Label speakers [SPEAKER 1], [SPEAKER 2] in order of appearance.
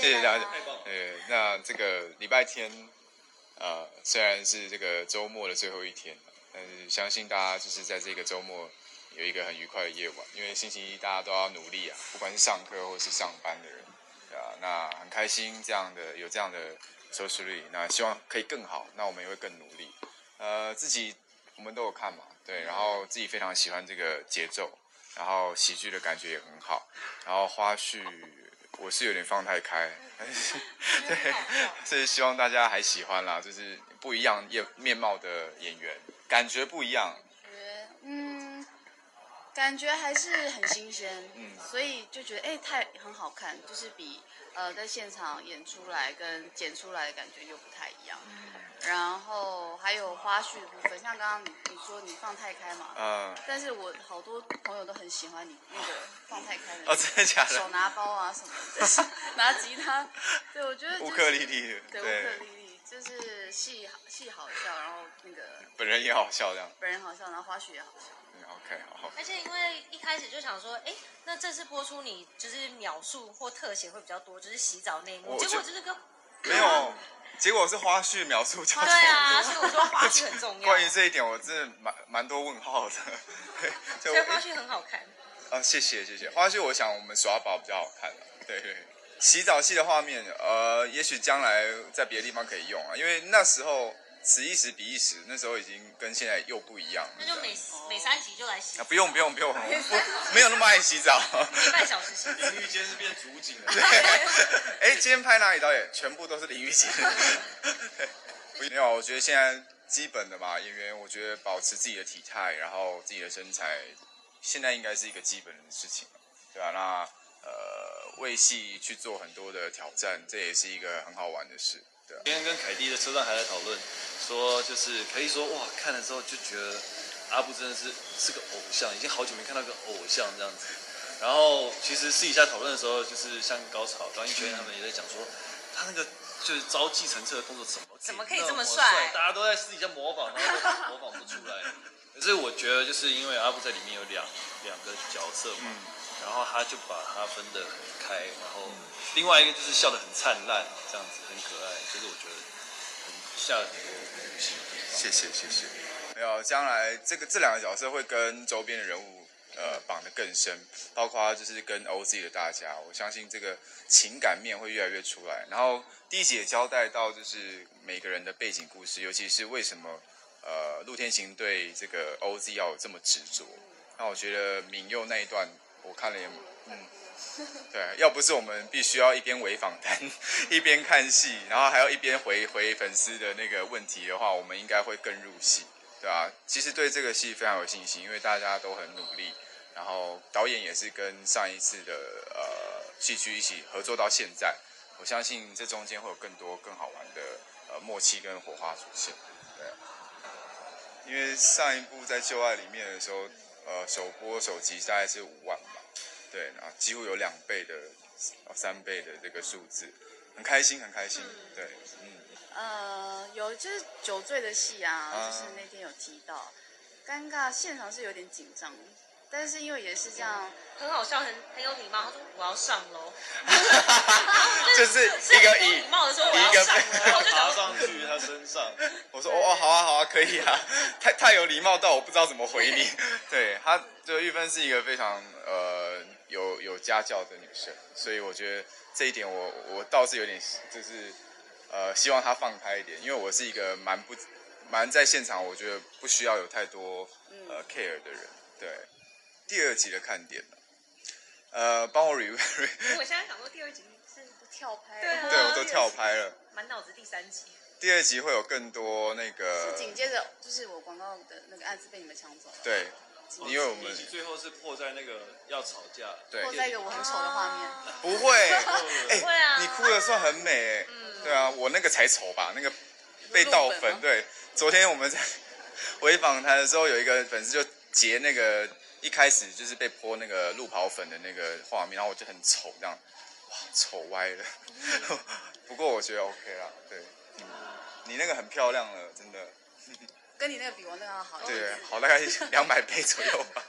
[SPEAKER 1] 谢谢大家。呃，那这个礼拜天，呃，虽然是这个周末的最后一天，但是相信大家就是在这个周末有一个很愉快的夜晚，因为星期一大家都要努力啊，不管是上课或是上班的人，对啊，那很开心这样的有这样的收视率，那希望可以更好，那我们也会更努力。呃，自己我们都有看嘛，对，然后自己非常喜欢这个节奏，然后喜剧的感觉也很好，然后花絮我是有点放太开，但 是对，所以希望大家还喜欢啦，就是不一样面面貌的演员，感觉不一样，感
[SPEAKER 2] 觉嗯，感觉还是很新鲜，
[SPEAKER 1] 嗯。
[SPEAKER 2] 所以就觉得哎、太很好看，就是比呃在现场演出来跟剪出来的感觉又不太一样。然后还有花絮的部分，像刚刚你你说你放太开嘛，
[SPEAKER 1] 嗯，
[SPEAKER 2] 但是我好多朋友都很喜欢你那个放太开的，
[SPEAKER 1] 哦，真的假的手？
[SPEAKER 2] 拿包啊什么的，就是拿吉他，对我觉得、就是、
[SPEAKER 1] 乌克丽丽，
[SPEAKER 2] 对乌克丽丽就是戏好戏好笑，然后那个
[SPEAKER 1] 本人也好笑这样。
[SPEAKER 2] 本人好笑，然后花絮也好笑。
[SPEAKER 1] 嗯 OK，好，
[SPEAKER 3] 而且因为一开始就想说，哎，那这次播出你就是秒数或特写会比较多，就是洗澡那一幕，结果就是跟
[SPEAKER 1] 没有，结果是花絮描述较
[SPEAKER 3] 对啊，所以我说花絮很重要，
[SPEAKER 1] 关于这一点，我真的蛮蛮多问号的。对，就
[SPEAKER 3] 所以花絮很好看。
[SPEAKER 1] 啊，谢谢谢谢。花絮我想我们耍宝比较好看啊对对。洗澡戏的画面，呃，也许将来在别的地方可以用啊，因为那时候此一时彼一时，那时候已经跟现在又不一样了。
[SPEAKER 3] 那就每每三集就来洗
[SPEAKER 1] 啊，，不用不用不用，我不 没有那么爱洗澡。
[SPEAKER 3] 一半小时洗。
[SPEAKER 4] 淋浴间是变主景了。
[SPEAKER 1] 哎，今天拍哪里导演？全部都是淋浴间。没有，我觉得现在基本的嘛，演员我觉得保持自己的体态，然后自己的身材，现在应该是一个基本的事情了，对吧、那呃，为戏去做很多的挑战，这也是一个很好玩的事，对吧、
[SPEAKER 4] 今天跟凯蒂的车上还在讨论，说就是凯蒂说哇，看了之后就觉得阿布真的是是个偶像，已经好久没看到个偶像这样子。然后其实私底下讨论的时候，就是像高潮、高一轩他们也在讲说，他那个就是招计程车的动作怎么
[SPEAKER 3] 怎么可以这么帅
[SPEAKER 4] 大家都在私底下模仿，然后都模仿不出来。可是我觉得就是因为阿布在里面有两两个角色嘛，然后他就把它分得很开，然后另外一个就是笑得很灿烂，这样子很可爱，就是我觉得很下了很多功夫。
[SPEAKER 1] 谢谢谢谢。没有，将来这个这两个角色会跟周边的人物呃绑得更深，包括就是跟 OZ 的大家，我相信这个情感面会越来越出来。然后第一集也交代到就是每个人的背景故事，尤其是为什么呃陆天行对这个 OZ 要有这么执着。那我觉得敏佑那一段我看了也嗯。对，要不是我们必须要一边围访谈，一边看戏，然后还要一边回回粉丝的那个问题的话，我们应该会更入戏，对吧、其实对这个戏非常有信心，因为大家都很努力，然后导演也是跟上一次的呃戏剧一起合作到现在，我相信这中间会有更多更好玩的呃默契跟火花出现，对。因为上一部在《旧爱》里面的时候，呃，首播首集大概是五万，对，然后几乎有两倍的、呃三倍的这个数字，很开心，很开心，对，嗯，
[SPEAKER 2] 呃，有就是酒醉的戏啊，
[SPEAKER 1] 啊
[SPEAKER 2] 就是那天有提到，尴尬现场是有点紧张，但是因为也是这样，
[SPEAKER 3] 很好笑，很很有礼貌。他说我要上楼，
[SPEAKER 1] 就是一个以
[SPEAKER 3] 礼貌的说我
[SPEAKER 1] 一个
[SPEAKER 3] 要上楼，
[SPEAKER 4] 爬上去他身上，
[SPEAKER 1] 我说哦，好啊，好啊，可以啊，太太有礼貌到我不知道怎么回你。对，他就玉芬是一个非常呃有有家教的女生，所以我觉得这一点我我倒是有点就是呃希望她放开一点，因为我是一个蛮不蛮在现场，我觉得不需要有太多呃 care 的人。对，第二集的看点呢，呃，帮我 review，
[SPEAKER 3] 我现在想说第二集是
[SPEAKER 2] 跳拍，
[SPEAKER 3] 对啊
[SPEAKER 1] 对我都跳拍了。
[SPEAKER 3] 满脑子第三集，
[SPEAKER 1] 第二集会有更多那个
[SPEAKER 2] 是紧接着就是我广告的那个案子被你们抢走了，
[SPEAKER 1] 对，因为我们
[SPEAKER 4] 最后是破在那个要吵架，
[SPEAKER 1] 对。
[SPEAKER 2] 破在一个我很丑的画面，
[SPEAKER 1] 不会，哎、
[SPEAKER 3] 不会啊。
[SPEAKER 1] 你哭的时候很美、哎、对啊，我那个才丑吧，那个被倒粉。对，昨天我们在回访谈的时候，有一个粉丝就截那个一开始就是被泼那个路跑粉的那个画面，然后我就很丑这样，哇，丑歪了。不过我觉得 OK 啦，对，嗯，你那个很漂亮了，真的，
[SPEAKER 2] 跟你那个比我那个要好。
[SPEAKER 1] 对，好大概两百倍左右吧。